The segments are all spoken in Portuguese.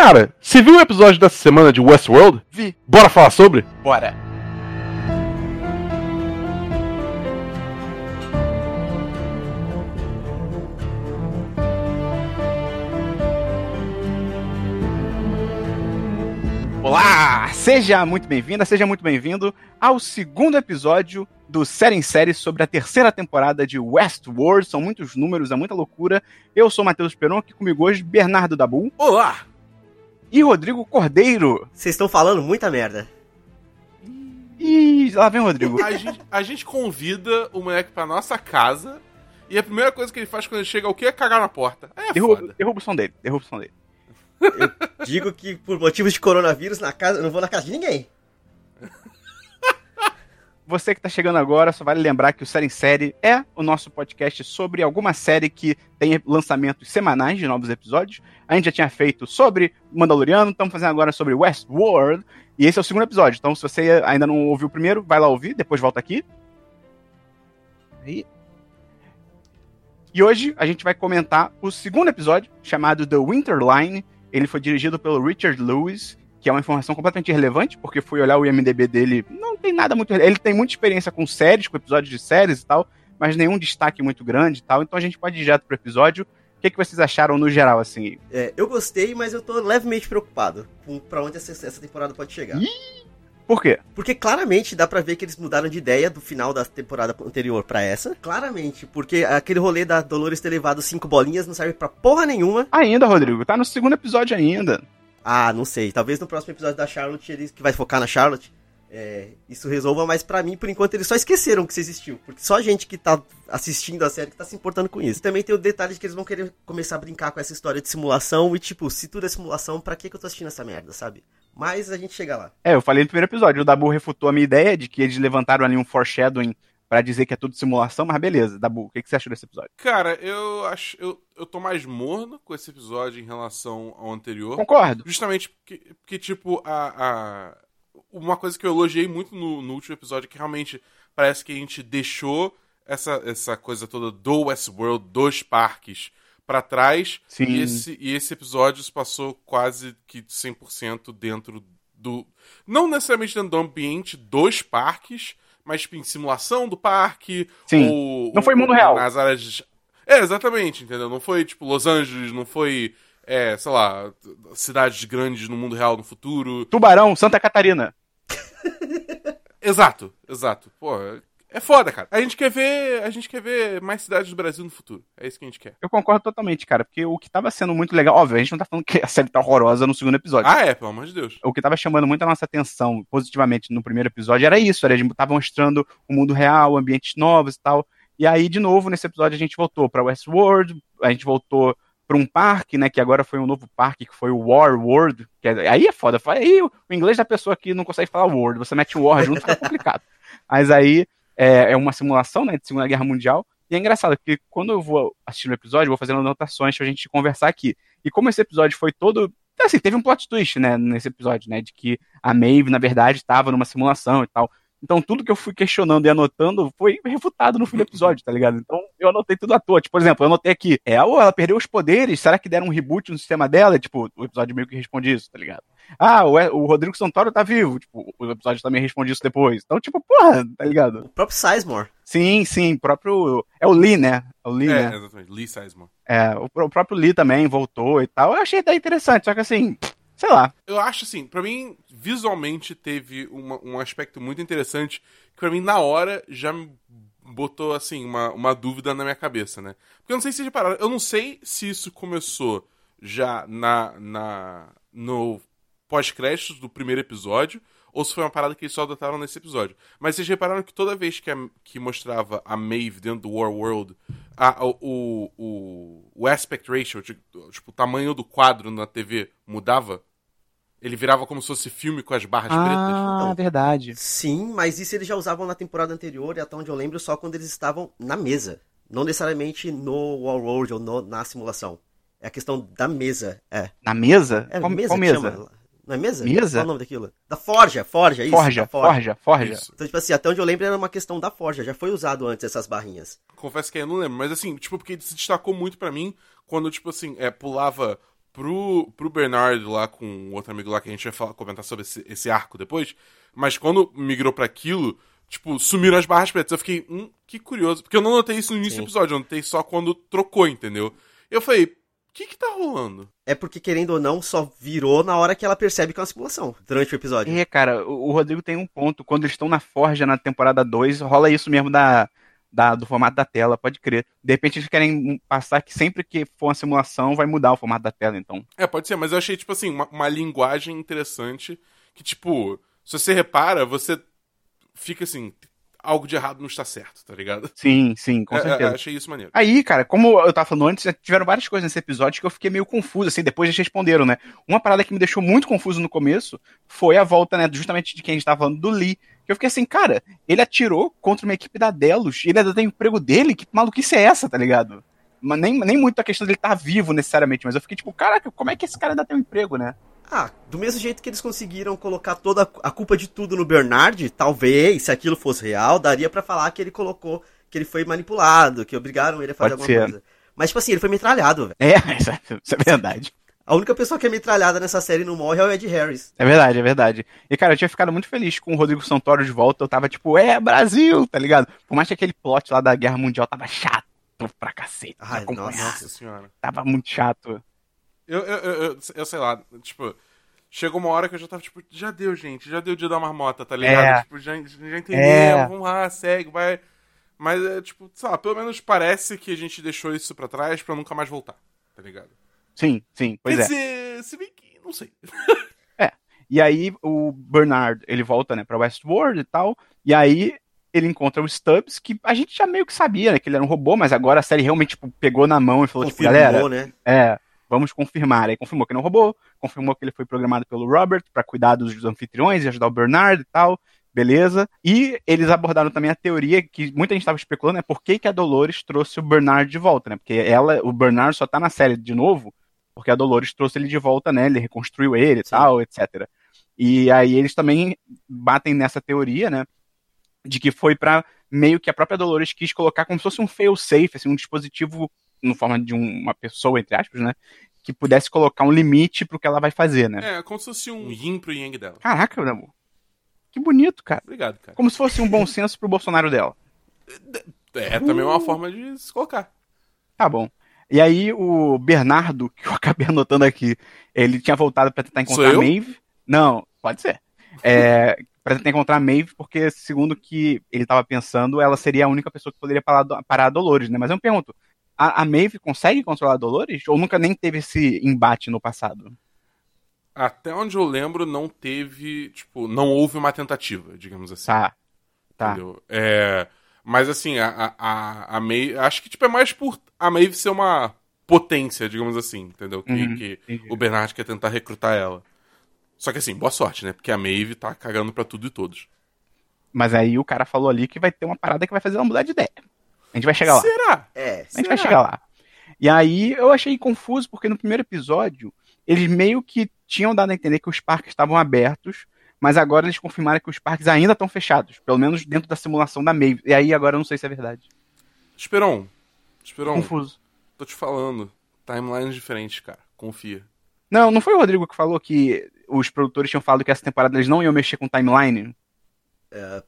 Cara, você viu o episódio dessa semana de Westworld? Vi. Bora falar sobre? Bora. Olá! Seja muito bem-vinda, seja muito bem-vindo ao segundo episódio do Série em Série sobre a terceira temporada de Westworld. São muitos números, é muita loucura. Eu sou Matheus Peron, aqui comigo hoje Bernardo Dabu Olá! E Rodrigo Cordeiro. Vocês estão falando muita merda. E lá vem o Rodrigo. A gente, a gente convida o moleque pra nossa casa e a primeira coisa que ele faz quando ele chega é o quê? É cagar na porta. É Derruba, foda. derruba o som dele, derruba o som dele. Digo que por motivos de coronavírus na casa, eu não vou na casa de ninguém. Você que tá chegando agora, só vale lembrar que o Série em Série é o nosso podcast sobre alguma série que tem lançamentos semanais de novos episódios. A gente já tinha feito sobre Mandaloriano, estamos fazendo agora sobre Westworld, e esse é o segundo episódio. Então, se você ainda não ouviu o primeiro, vai lá ouvir, depois volta aqui. Aí. E hoje a gente vai comentar o segundo episódio, chamado The Winterline. Ele foi dirigido pelo Richard Lewis, que é uma informação completamente irrelevante, porque fui olhar o IMDB dele, não tem nada muito. Ele tem muita experiência com séries, com episódios de séries e tal, mas nenhum destaque muito grande e tal. Então a gente pode ir direto pro episódio. O que, que vocês acharam no geral, assim? É, eu gostei, mas eu tô levemente preocupado com pra onde essa, essa temporada pode chegar. Por quê? Porque claramente dá pra ver que eles mudaram de ideia do final da temporada anterior pra essa. Claramente, porque aquele rolê da Dolores ter levado cinco bolinhas não serve pra porra nenhuma. Ainda, Rodrigo, tá no segundo episódio ainda. Ah, não sei. Talvez no próximo episódio da Charlotte, eles, que vai focar na Charlotte, é, isso resolva, mas pra mim, por enquanto, eles só esqueceram que isso existiu. Porque só a gente que tá assistindo a série que tá se importando com isso. Também tem o detalhe de que eles vão querer começar a brincar com essa história de simulação e, tipo, se tudo é simulação, pra que, que eu tô assistindo essa merda, sabe? Mas a gente chega lá. É, eu falei no primeiro episódio, o Dabu refutou a minha ideia de que eles levantaram ali um foreshadowing pra dizer que é tudo simulação, mas beleza, Dabu, o que, que você achou desse episódio? Cara, eu acho. Eu, eu tô mais morno com esse episódio em relação ao anterior. Concordo. Justamente porque, porque tipo, a, a- Uma coisa que eu elogiei muito no, no último episódio é que realmente parece que a gente deixou essa, essa coisa toda do Westworld, dos parques, pra trás. Sim. E esse, e esse episódio se passou quase que 100% dentro do. Não necessariamente dentro do ambiente dos parques, mas tipo, em simulação do parque. Sim. Ou, Não foi ou mundo real. Nas áreas. É, exatamente, entendeu? Não foi tipo Los Angeles, não foi. É, sei lá, cidades grandes no mundo real no futuro. Tubarão, Santa Catarina. Exato, exato. Pô, é foda, cara. A gente quer ver, a gente quer ver mais cidades do Brasil no futuro. É isso que a gente quer. Eu concordo totalmente, cara, porque o que tava sendo muito legal, óbvio, a gente não tá falando que a série tá horrorosa no segundo episódio. Ah, é, pelo amor de Deus. o que tava chamando muito a nossa atenção positivamente no primeiro episódio era isso, era a gente tava mostrando o mundo real, ambientes novos e tal. E aí, de novo, nesse episódio a gente voltou pra Westworld, a gente voltou pra um parque, né, que agora foi um novo parque, que foi o War World, que é- aí é foda, aí o, o inglês da pessoa que não consegue falar World, você mete o War junto, fica complicado. Mas aí é, é uma simulação, né, de Segunda Guerra Mundial, e é engraçado, porque quando eu vou assistir o episódio, eu vou fazendo anotações pra gente conversar aqui. E como esse episódio foi todo assim, teve um plot twist, né, nesse episódio, né, de que a Maeve, na verdade, estava numa simulação e tal. Então, tudo que eu fui questionando e anotando foi refutado no fim do episódio, tá ligado? Então, eu anotei tudo à toa. Tipo, por exemplo, eu anotei aqui, é, oh, ela perdeu os poderes, será que deram um reboot no sistema dela? E, tipo, o episódio meio que responde isso, tá ligado? Ah, o, o Rodrigo Santoro tá vivo, tipo, o episódio também responde isso depois. Então, tipo, porra, tá ligado? O próprio Sizemore. Sim, sim, próprio. É o Lee, né? É o Lee, É, né? exatamente. Lee Sizemore. É, o, o próprio Lee também voltou e tal. Eu achei até interessante, só que assim, sei lá. Eu acho assim, pra mim, visualmente teve uma- um aspecto muito interessante que pra mim, na hora, já botou, assim, uma, uma dúvida na minha cabeça, né? Porque eu não sei se repararam, eu não sei se isso começou já na, na no pós-créditos do primeiro episódio ou se foi uma parada que eles só adotaram nesse episódio. Mas vocês repararam que toda vez que, a- que mostrava a Maeve dentro do War World, a- o, o, o, aspect ratio, tipo, o tamanho do quadro na TV mudava? Ele virava como se fosse filme com as barras Ah, pretas? verdade. Sim, mas isso eles já usavam na temporada anterior e até onde eu lembro só quando eles estavam na mesa. Não necessariamente no War World ou no- na simulação. É a questão da mesa. É. Na mesa? É qual mesa qual que mesa? chama? Não é mesa? Mesa? Qual é o nome daquilo? Da Forja, Forja, isso. Forja, da forja, forja. Isso. Então, tipo assim, até onde eu lembro era uma questão da Forja. Já foi usado antes essas barrinhas. Confesso que eu não lembro, mas assim, tipo, porque ele se destacou muito pra mim quando, tipo assim, é, pulava pro, pro Bernard lá com o outro amigo lá que a gente vai falar, comentar sobre esse, esse arco depois, mas quando migrou para aquilo, tipo, sumiram as barras pretas. Eu fiquei, hum, que curioso. Porque eu não notei isso no início Sim. do episódio, eu notei só quando trocou, entendeu? Eu falei, o que que tá rolando? É porque, querendo ou não, só virou na hora que ela percebe que é uma simulação, durante o episódio. É, cara, o o Rodrigo tem um ponto. Quando eles estão na Forja na temporada 2, rola isso mesmo da, da- do formato da tela, pode crer. De repente eles querem passar que sempre que for uma simulação vai mudar o formato da tela, então. É, pode ser, mas eu achei, tipo assim, uma, uma linguagem interessante que, tipo, se você repara, você fica assim, algo de errado não está certo, tá ligado? Sim, sim, com É, é, certeza. achei isso maneiro. Aí, cara, como eu tava falando antes, tiveram várias coisas nesse episódio que eu fiquei meio confuso, assim, depois eles responderam, né? Uma parada que me deixou muito confuso no começo foi a volta, né, justamente de quem a gente tava falando, do Lee. Que eu fiquei assim, cara, ele atirou contra uma equipe da Delos, ele ainda tem o emprego dele, que maluquice é essa, tá ligado? Mas nem, nem muito a questão dele estar vivo necessariamente, mas eu fiquei tipo, caraca, como é que esse cara ainda tem um emprego, né? Ah, do mesmo jeito que eles conseguiram colocar toda a culpa de tudo no Bernard, talvez, se aquilo fosse real, daria pra falar que ele colocou, que ele foi manipulado, que obrigaram ele a fazer Pode alguma ser. coisa. Mas, tipo assim, ele foi metralhado, velho. É, é, isso é verdade. A única pessoa que é metralhada nessa série e não morre é o Ed Harris. É verdade, é verdade. E, cara, eu tinha ficado muito feliz com o Rodrigo Santoro de volta. Eu tava tipo, é, Brasil, tá ligado? Por mais que aquele plot lá da Guerra Mundial tava chato pra cacete. Ai. Nossa senhora. Tava muito chato. Eu, eu, eu, eu, eu sei lá, tipo, chegou uma hora que eu já tava, tipo, já deu, gente, já deu o dia da marmota, tá ligado? É. Tipo, já, já entendemos, É. vamos lá, segue, vai. Mas é tipo, sei lá, pelo menos parece que a gente deixou isso pra trás pra nunca mais voltar, tá ligado? Sim, sim, pois Quer é. dizer, se bem que, não sei. E aí o Bernard, ele volta, né, pra Westworld e tal. E aí ele encontra o Stubbs, que a gente já meio que sabia, né, que ele era um robô, mas agora a série realmente tipo, pegou na mão e falou, tipo, galera, Confirmou, né? É, vamos confirmar. Aí confirmou que ele é robô, confirmou que ele foi programado pelo Robert pra cuidar dos anfitriões e ajudar o Bernard e tal, beleza. E eles abordaram também a teoria que muita gente estava especulando, é por que, que a Dolores trouxe o Bernard de volta, né? Porque ela, o Bernard só tá na série de novo porque a Dolores trouxe ele de volta, né? Ele reconstruiu ele e tal, etc. E aí eles também batem nessa teoria, né? De que foi pra meio que a própria Dolores quis colocar como se fosse um fail-safe, assim, um dispositivo no forma de um- uma pessoa, entre aspas, né? Que pudesse colocar um limite pro que ela vai fazer, né? É, como se fosse um yin pro yang dela. Caraca, meu amor. Que bonito, cara. Obrigado, cara. Como se fosse um bom senso pro Bolsonaro dela. É também uma forma de se colocar. Tá bom. E aí o Bernardo, que eu acabei anotando aqui, ele tinha voltado pra tentar encontrar a? Maeve. Não, pode ser. É, pra tentar encontrar a Maeve, porque segundo o que ele tava pensando, ela seria a única pessoa que poderia parar, parar a Dolores, né? Mas eu me pergunto, a, a Maeve consegue controlar a Dolores? Ou nunca nem teve esse embate no passado? Até onde eu lembro, não teve, tipo, não houve uma tentativa, digamos assim. Tá. Tá. Entendeu? É, mas assim, a, a, a, Maeve. Acho que tipo, é mais por a Maeve ser uma potência, digamos assim, entendeu? Que, Uhum, que o Bernard quer tentar recrutar ela. Só que assim, boa sorte, né? Porque a Maeve tá cagando pra tudo e todos. Mas aí o cara falou ali que vai ter uma parada que vai fazer ela mudar de ideia. A gente vai chegar lá. Será? É. A gente vai chegar lá. E aí eu achei confuso, porque no primeiro episódio, eles meio que tinham dado a entender que os parques estavam abertos, mas agora eles confirmaram que os parques ainda estão fechados, pelo menos dentro da simulação da Maeve. E aí agora eu não sei se é verdade. Esperon. Esperon, Confuso. tô te falando. Timelines diferentes, cara. Confia. Não, não foi o Rodrigo que falou que os produtores tinham falado que essa temporada eles não iam mexer com timeline?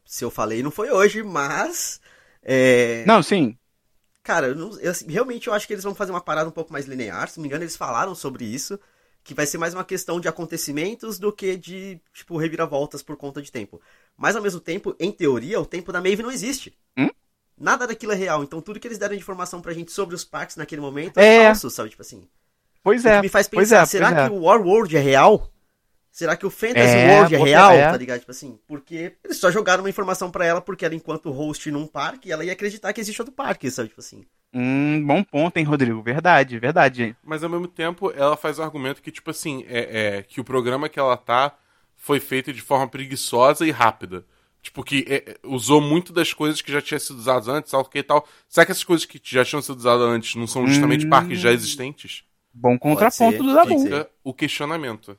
Se eu falei, não foi hoje, mas. É... Não, sim. Cara, eu não- eu, assim, realmente eu acho que eles vão fazer uma parada um pouco mais linear. Se não me engano, eles falaram sobre isso. Que vai ser mais uma questão de acontecimentos do que de, tipo, reviravoltas por conta de tempo. Mas ao mesmo tempo, em teoria, o tempo da Maeve não existe. Hum? Nada daquilo é real. Então tudo que eles deram de informação pra gente sobre os parques naquele momento É. é, falso, sabe? Tipo assim. Pois O é. que me faz pensar, é, será é. que o War World é real? Será que o Fantasy É, World é real? é. Tá ligado? Tipo assim, porque eles só jogaram uma informação pra ela porque ela, enquanto host num parque, ela ia acreditar que existe outro parque, sabe? Tipo assim. Hum, bom ponto, hein, Rodrigo? Verdade, verdade. Mas ao mesmo tempo, ela faz o argumento que, tipo assim, é, é, que o programa que ela tá foi feito de forma preguiçosa e rápida. Tipo, que é, usou muito das coisas que já tinham sido usadas antes, tal, que e tal. Será que essas coisas que já tinham sido usadas antes não são justamente Hum. parques já existentes? Bom contraponto do Dabu. o questionamento.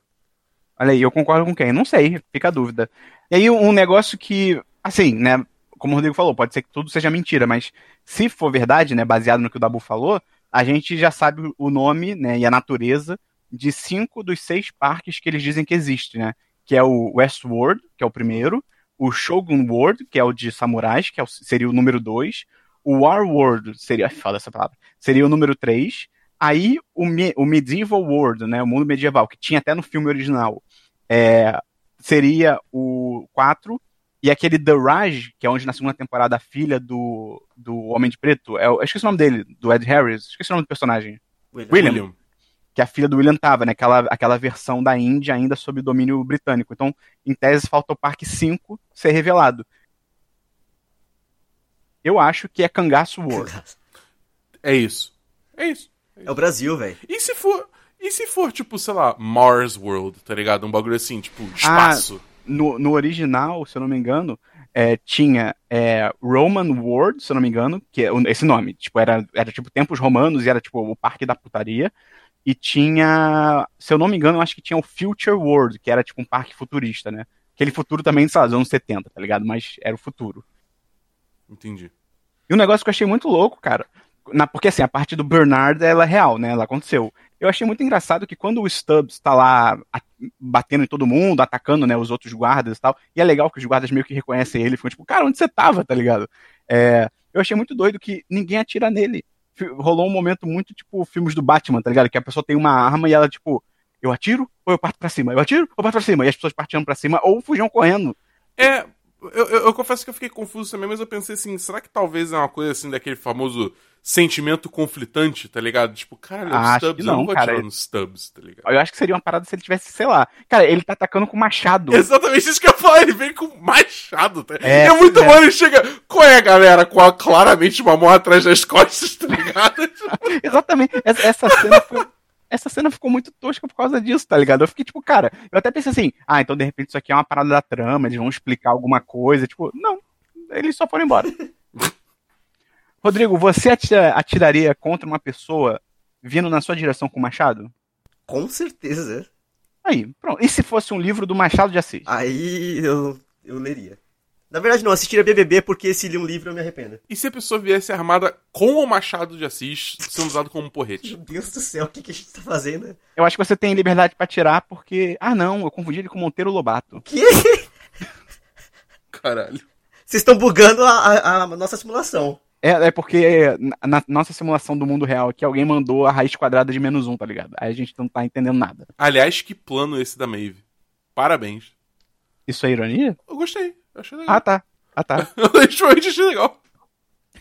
Olha aí, eu concordo com quem? Não sei, fica a dúvida. E aí, um negócio que, assim, né, como o Rodrigo falou, pode ser que tudo seja mentira, mas se for verdade, né, baseado no que o Dabu falou, a gente já sabe o nome, né, e a natureza de cinco dos seis parques que eles dizem que existe, né? Que é o Westworld, que é o primeiro, o Shogun World, que é o de samurais, que é o, seria o número dois, o War World, seria, fala essa palavra, seria o número três, aí o, o Medieval World, né? O mundo medieval, que tinha até no filme original, é, seria o quatro, e aquele The Raj, que é onde na segunda temporada a filha do, do Homem de Preto, é, eu esqueci o nome dele, do Ed Harris, esqueci o nome do personagem. William. William. William. Que a filha do William tava, né? Aquela, aquela versão da Índia ainda sob domínio britânico. Então, em tese, falta o Parque 5 ser revelado. Eu acho que é Cangaço World. É isso. É isso. É o Brasil, velho. E se for. E se for, tipo, sei lá, Mars World, tá ligado? Um bagulho assim, tipo, espaço. No, no original, se eu não me engano, é, tinha é, Roman World, se eu não me engano, que é esse nome, tipo, era, era tipo tempos romanos e era tipo o parque da putaria. E tinha, se eu não me engano, eu acho que tinha o Future World, que era tipo um parque futurista, né? Aquele futuro também, sei lá, dos anos 70, tá ligado? Mas era o futuro. Entendi. E um negócio que eu achei muito louco, cara, na, porque assim, a parte do Bernard, ela é real, né? Ela aconteceu. Eu achei muito engraçado que quando o Stubbs tá lá batendo em todo mundo, atacando, né, os outros guardas e tal, e é legal que os guardas meio que reconhecem ele, ficam tipo, cara, onde você tava, tá ligado? É, eu achei muito doido que ninguém atira nele. Rolou um momento muito tipo filmes do Batman, tá ligado? Que a pessoa tem uma arma e ela, tipo, eu atiro ou eu parto pra cima? Eu atiro ou eu parto pra cima? E as pessoas partiam pra cima ou fugiam correndo. É. Eu, eu- eu confesso que eu fiquei confuso também, mas eu pensei assim, será que talvez é uma coisa assim daquele famoso sentimento conflitante, tá ligado? Tipo, caralho, é Acho Stubbs, que eu não não, vou cara. atirar no Stubbs, tá ligado? Eu acho que seria uma parada se ele tivesse, sei lá. Cara, ele tá atacando com machado. Exatamente isso que eu falei, ele vem com machado, tá? É, É, muito é. bom, ele chega, qual é, galera, com a, claramente uma mão atrás das costas, tá ligado? Exatamente. Essa, essa cena foi- Essa cena ficou muito tosca por causa disso, tá ligado? Eu fiquei tipo, cara, eu até pensei assim, ah, então de repente isso aqui é uma parada da trama, eles vão explicar alguma coisa. Tipo, não, eles só foram embora. Rodrigo, você atira- atiraria contra uma pessoa vindo na sua direção com machado? Com certeza. Aí, pronto. E se fosse um livro do Machado de Assis? Aí eu, eu leria. Na verdade, não, assistiria BBB porque se ler um livro eu me arrependo. E se a pessoa viesse armada com o machado de Assis sendo usado como Meu porrete? Deus do céu, o que, que a gente tá fazendo? Eu acho que você tem liberdade pra atirar porque. Ah, não, eu confundi ele com Monteiro Lobato. Que? Caralho. Vocês estão bugando a, a- a nossa simulação. É, é porque na, na nossa simulação do mundo real aqui, alguém mandou a raiz quadrada de menos um, tá ligado? Aí a gente não tá entendendo nada. Aliás, que plano esse da Maeve. Parabéns. Isso é ironia? Eu gostei. Eu achei legal. Ah, tá. Ah, tá. Eu realmente achei legal.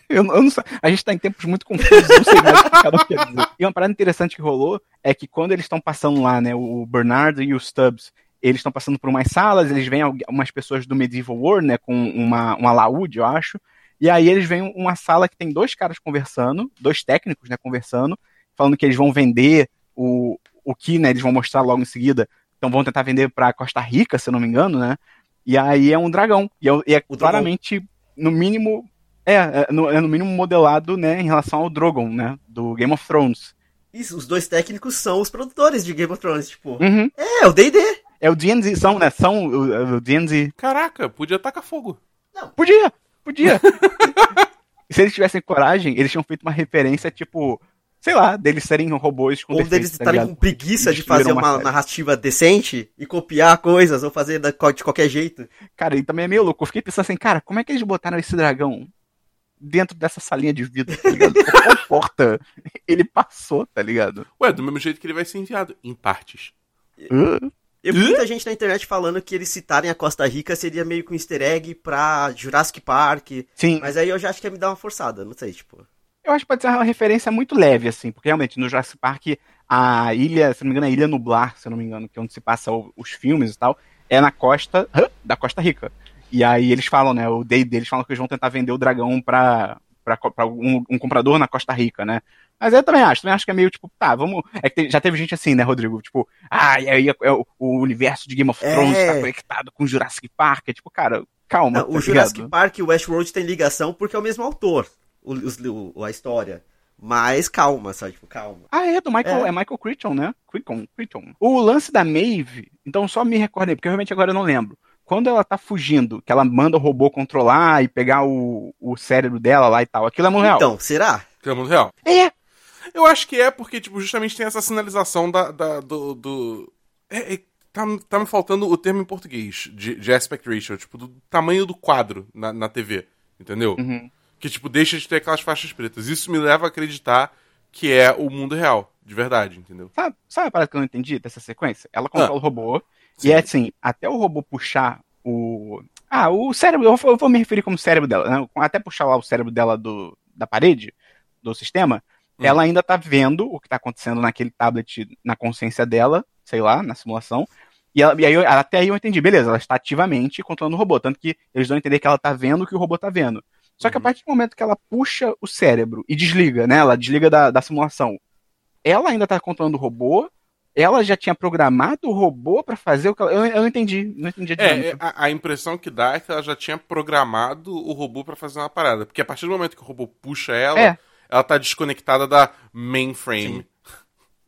Eu, eu não sei. A gente tá em tempos muito confusos, não sei mais o que cada um quer dizer. E uma parada interessante que rolou é que quando eles estão passando lá, né, o Bernard e o Stubbs, eles estão passando por umas salas, eles veem algu- umas pessoas do Medieval World, né, com uma, um alaúde, eu acho, e aí eles veem uma sala que tem dois caras conversando, dois técnicos, né, conversando, falando que eles vão vender o, o que, né, eles vão mostrar logo em seguida, então vão tentar vender pra Costa Rica, se eu não me engano, né, e aí é um dragão, e é, e é O claramente, no mínimo, é, é no, é no mínimo modelado, né, em relação ao Drogon, né, do Game of Thrones. Isso, os dois técnicos são os produtores de Game of Thrones, tipo. Uhum. É, o D&D. É o D&D, são, né, são o, o D&D. Caraca, podia tacar fogo. Podia, podia. Se eles tivessem coragem, eles tinham feito uma referência, tipo, sei lá, deles serem robôs com Ou defeitos, deles tá estarem ligado? com preguiça de fazer uma narrativa decente e copiar coisas ou fazer da- de qualquer jeito. Cara, e também é meio louco. Eu fiquei pensando assim, cara, como é que eles botaram esse dragão dentro dessa salinha de vidro, tá ligado? Qual porta ele passou, tá ligado? Ué, do mesmo jeito que ele vai ser enviado, em partes. Uh, Eu vi muita gente na internet falando que eles citarem a Costa Rica seria meio que um easter egg pra Jurassic Park. sim, Mas aí eu já acho que ia me dar uma forçada, não sei, tipo. Eu acho que pode ser uma referência muito leve, assim, porque realmente no Jurassic Park, a ilha, se não me engano, a Ilha Nublar, se não me engano, que é onde se passa o- os filmes e tal, é na costa da Costa Rica. E aí eles falam, né, o day deles falam que eles vão tentar vender o dragão pra, pra, pra um, um comprador na Costa Rica, né? Mas eu também acho, também acho que é meio tipo, tá, vamos. É que te- já teve gente assim, né, Rodrigo? Tipo, ah, e aí é, é o, o universo de Game of É. Thrones tá conectado com Jurassic Park. É tipo, cara, calma. Não, tá o Jurassic ligado? Park e o Westworld tem ligação porque é o mesmo autor, o, o- a história. Mas calma, sabe? Tipo, calma. Ah, é, do Michael, É. é, Michael Crichton, né? Crichton, Crichton. O lance da Maeve, então só me recordei, porque realmente agora eu não lembro. Quando ela tá fugindo, que ela manda o robô controlar e pegar o, o cérebro dela lá e tal, aquilo é muito real. Então, será? Que é mundo real. É, Eu acho que é porque, tipo, justamente tem essa sinalização da, da do. do... É, é, tá, tá me faltando o termo em português de, de aspect ratio, tipo, do tamanho do quadro na, na TV, entendeu? Uhum. Que, tipo, deixa de ter aquelas faixas pretas. Isso me leva a acreditar que é o mundo real, de verdade, entendeu? Sabe, sabe a parada que eu não entendi dessa sequência? Ela controla Ah. o robô, Sim. e é assim, até o robô puxar o. Ah, o cérebro, eu vou, eu vou me referir como cérebro dela, né? Até puxar lá o cérebro dela do, da parede, do sistema, Hum. ela ainda tá vendo o que tá acontecendo naquele tablet, na consciência dela, sei lá, na simulação. E, ela, e aí, eu- até aí eu entendi, beleza, ela está ativamente controlando o robô, tanto que eles dão a entender que ela tá vendo o que o robô tá vendo. Só que a Uhum. partir do momento que ela puxa o cérebro e desliga, né? Ela desliga da, da simulação. Ela ainda tá controlando o robô. Ela já tinha programado o robô pra fazer o que ela. Eu, eu não entendi. Não entendi a É, é, a, a impressão que dá é que ela já tinha programado o robô pra fazer uma parada. Porque a partir do momento que o robô puxa ela, É. ela tá desconectada da mainframe. Sim.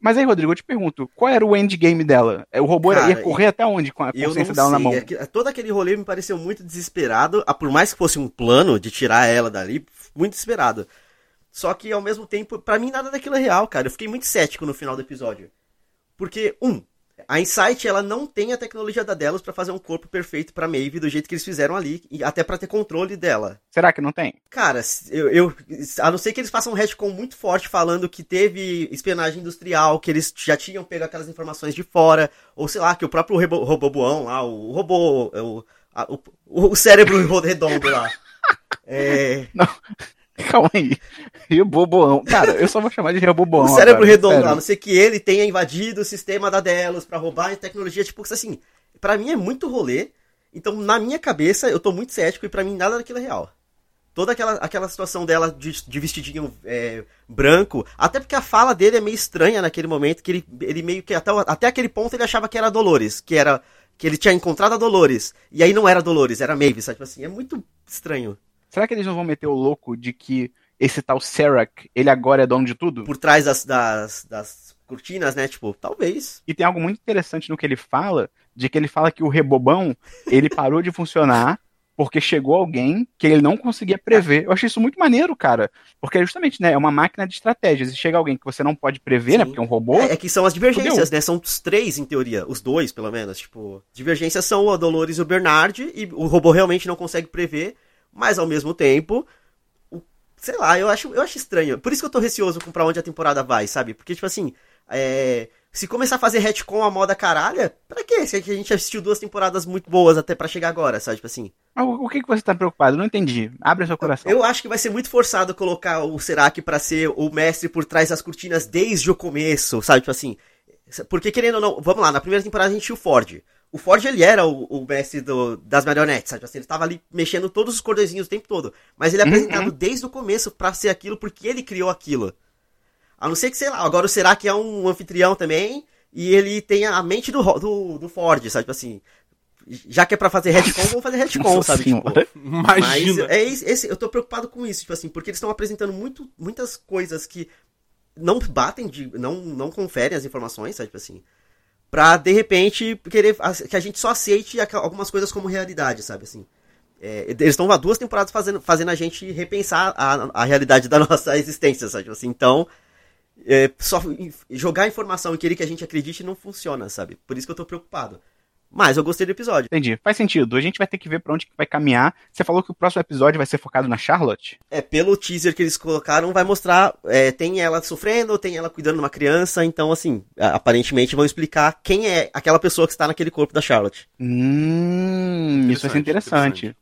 Mas aí, Rodrigo, eu te pergunto, qual era o endgame dela? É, O robô Cara, ia correr até onde com a consciência dela na mão? é todo aquele rolê me pareceu muito desesperado. Por mais que fosse um plano de tirar ela dali, muito desesperado. Só que ao mesmo tempo, pra mim nada daquilo é real, cara. Eu fiquei muito cético no final do episódio. Porque, um, a Insight ela não tem a tecnologia da Delos pra fazer um corpo perfeito pra Maeve do jeito que eles fizeram ali, e até pra ter controle dela. Será que não tem? Cara, eu, eu- a não ser que eles façam um retcon muito forte falando que teve espionagem industrial, que eles já tinham pego aquelas informações de fora, ou sei lá, que o próprio robô, roboboão lá, o robô, o, a- o, o cérebro redondo lá. É, Calma aí. Rio Boboão. Cara, eu só vou chamar de Rio Boboão. o cérebro agora, redondo a não ser que ele tenha invadido o sistema da Delos pra roubar tecnologia, tipo, assim, pra mim é muito rolê, então na minha cabeça eu tô muito cético e pra mim nada daquilo é real. Toda aquela, aquela situação dela de, de vestidinho é, branco, até porque a fala dele é meio estranha naquele momento, que ele, ele meio que, até, até aquele ponto ele achava que era Dolores, que era, que ele tinha encontrado a Dolores, e aí não era Dolores, era Maeve, sabe, tipo assim, é muito estranho. Será que eles não vão meter o louco de que esse tal Serac, ele agora é dono de tudo? Por trás das, das, das cortinas, né, tipo, talvez. E tem algo muito interessante no que ele fala, de que ele fala que o rebobão, ele parou de funcionar porque chegou alguém que ele não conseguia prever. Eu achei isso muito maneiro, cara. Porque justamente, né, é uma máquina de estratégias. E chega alguém que você não pode prever, né, Sim. porque é um robô. É, é que são as divergências, Fudeu. né? São os três, em teoria. Os dois, pelo menos. Tipo, divergências são a Dolores e o Bernard. E o robô realmente não consegue prever. Mas, ao mesmo tempo... o- sei lá, eu acho, eu acho estranho. Por isso que eu tô receoso com pra onde a temporada vai, sabe? Porque, tipo assim... é, se começar a fazer retcon a moda caralha, pra quê? Se a gente assistiu duas temporadas muito boas até pra chegar agora, sabe? Tipo assim... O, o que, que você tá preocupado? Não entendi. Abre seu coração. Eu acho que vai ser muito forçado colocar o Serac pra ser o mestre por trás das cortinas desde o começo, sabe? Tipo assim. Porque querendo ou não, vamos lá, na primeira temporada a gente tinha o Ford. O Ford ele era o, o mestre do- das marionetes, sabe? Assim, ele tava ali mexendo todos os cordõezinhos o tempo todo. Mas ele é Uhum. apresentado desde o começo pra ser aquilo porque ele criou aquilo. A não ser que, sei lá, agora o Serac é um anfitrião também e ele tem a mente do, do, do Ford, sabe? Tipo assim. Já que é pra fazer retcon, vamos fazer retcon, Nossa sabe? Tipo, senhora. mas Imagina. é esse, esse- eu tô preocupado com isso, tipo assim, porque eles estão apresentando muito, muitas coisas que não batem de. não, não conferem as informações, sabe, tipo assim. Pra de repente querer que a gente só aceite algumas coisas como realidade, sabe assim. É, eles estão há duas temporadas fazendo, fazendo a gente repensar a, a realidade da nossa existência, sabe? Assim, então, é, só jogar informação e querer que a gente acredite não funciona, sabe? Por isso que eu tô preocupado. Mas eu gostei do episódio. Entendi. Faz sentido. A gente vai ter que ver pra onde que vai caminhar. Você falou que o próximo episódio vai ser focado na Charlotte? É, pelo teaser que eles colocaram, vai mostrar. é, tem ela sofrendo, tem ela cuidando de uma criança. Então, assim, aparentemente vão explicar quem é aquela pessoa que está naquele corpo da Charlotte. Hum, isso vai ser Interessante, interessante.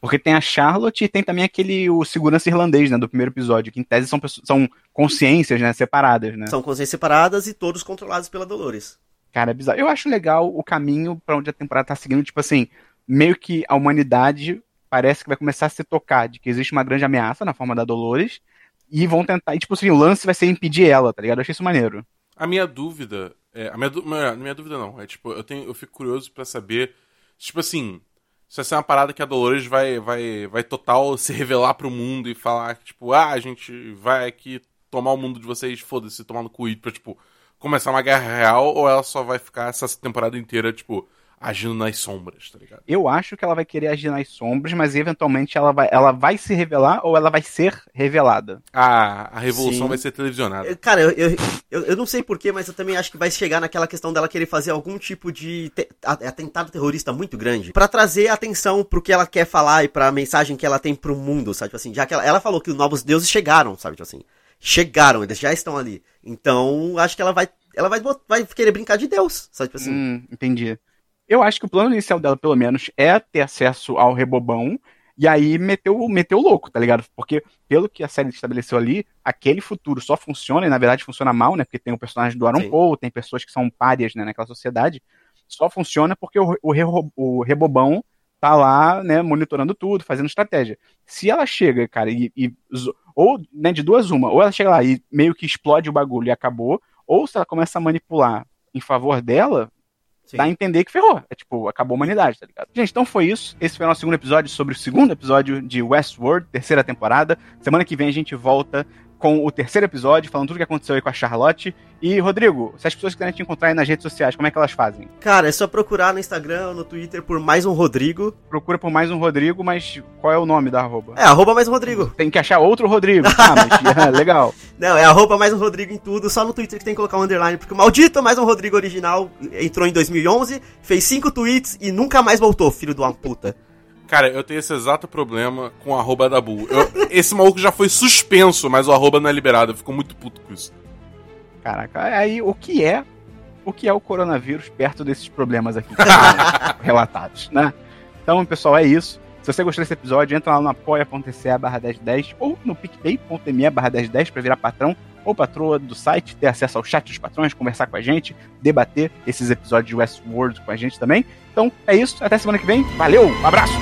Porque tem a Charlotte e tem também aquele o segurança irlandês, né, do primeiro episódio, que em tese são, pessoas- são consciências, né, separadas, né? São consciências separadas e todos controlados pela Dolores. Cara, é bizarro. Eu acho legal o caminho pra onde a temporada tá seguindo, tipo assim, meio que a humanidade parece que vai começar a se tocar de que existe uma grande ameaça na forma da Dolores e vão tentar, e tipo assim, o lance vai ser impedir ela, tá ligado? Eu achei isso maneiro. A minha dúvida. É, a minha, du- minha, minha dúvida não. É tipo, eu, tenho, eu fico curioso pra saber. Tipo assim. Se essa é uma parada que a Dolores vai, vai, vai total se revelar pro mundo e falar tipo, ah, a gente vai aqui tomar o mundo de vocês, foda-se, tomar no cu tipo, começar uma guerra real, ou ela só vai ficar essa temporada inteira, tipo, agindo nas sombras, tá ligado? Eu acho que ela vai querer agir nas sombras, mas eventualmente ela vai, ela vai se revelar ou ela vai ser revelada. A, a revolução Sim. vai ser televisionada. Eu- Cara, eu, eu, eu, eu não sei porquê, mas eu também acho que vai chegar naquela questão dela querer fazer algum tipo de te- atentado terrorista muito grande Pra trazer atenção pro que ela quer falar e pra mensagem que ela tem pro mundo, sabe? Tipo assim, já que ela, ela falou que os novos deuses chegaram, sabe? Tipo assim, chegaram, eles já estão ali. Então, acho que ela vai, ela vai, vai querer brincar de Deus, sabe? Tipo assim, Hum, entendi. Eu acho que o plano inicial dela, pelo menos, é ter acesso ao rebobão e aí meteu, meteu louco, tá ligado? Porque, pelo que a série estabeleceu ali, aquele futuro só funciona, e na verdade funciona mal, né? Porque tem o personagem do Aaron Sim. Paul, tem pessoas que são párias né, naquela sociedade. Só funciona porque o, o, o rebobão tá lá, né, monitorando tudo, fazendo estratégia. Se ela chega, cara, e. e ou, né, de duas uma, ou ela chega lá e meio que explode o bagulho e acabou, ou se ela começa a manipular em favor dela, sim. dá a entender que ferrou. É tipo, acabou a humanidade, tá ligado? Gente, então foi isso. Esse foi o nosso segundo episódio sobre o segundo episódio de Westworld, terceira temporada. Semana que vem a gente volta com o terceiro episódio, falando tudo o que aconteceu aí com a Charlotte. E, Rodrigo, se as pessoas quiserem te encontrar aí nas redes sociais, como é que elas fazem? Cara, é só procurar no Instagram ou no Twitter por mais um Rodrigo. Procura por mais um Rodrigo, mas qual é o nome da arroba? É, arroba mais um Rodrigo. Tem que achar outro Rodrigo. Ah, mas legal. Não, é arroba mais um Rodrigo em tudo, só no Twitter que tem que colocar um underline, porque o maldito mais um Rodrigo original entrou em 2011, fez cinco tweets e nunca mais voltou, filho de uma puta. Cara, eu tenho esse exato problema com o arroba da Bull. Eu- esse maluco já foi suspenso, mas o arroba não é liberado. Eu fico muito puto com isso. Caraca, aí o que é o que é o coronavírus perto desses problemas aqui relatados, né? Então, pessoal, é isso. Se você gostou desse episódio, entra lá no apoia.se barra 1010 ou no picpay.me barra 1010 para virar patrão ou patroa do site, ter acesso ao chat dos patrões, conversar com a gente, debater esses episódios de Westworld com a gente também. Então, é isso. Até semana que vem. Valeu, um abraço!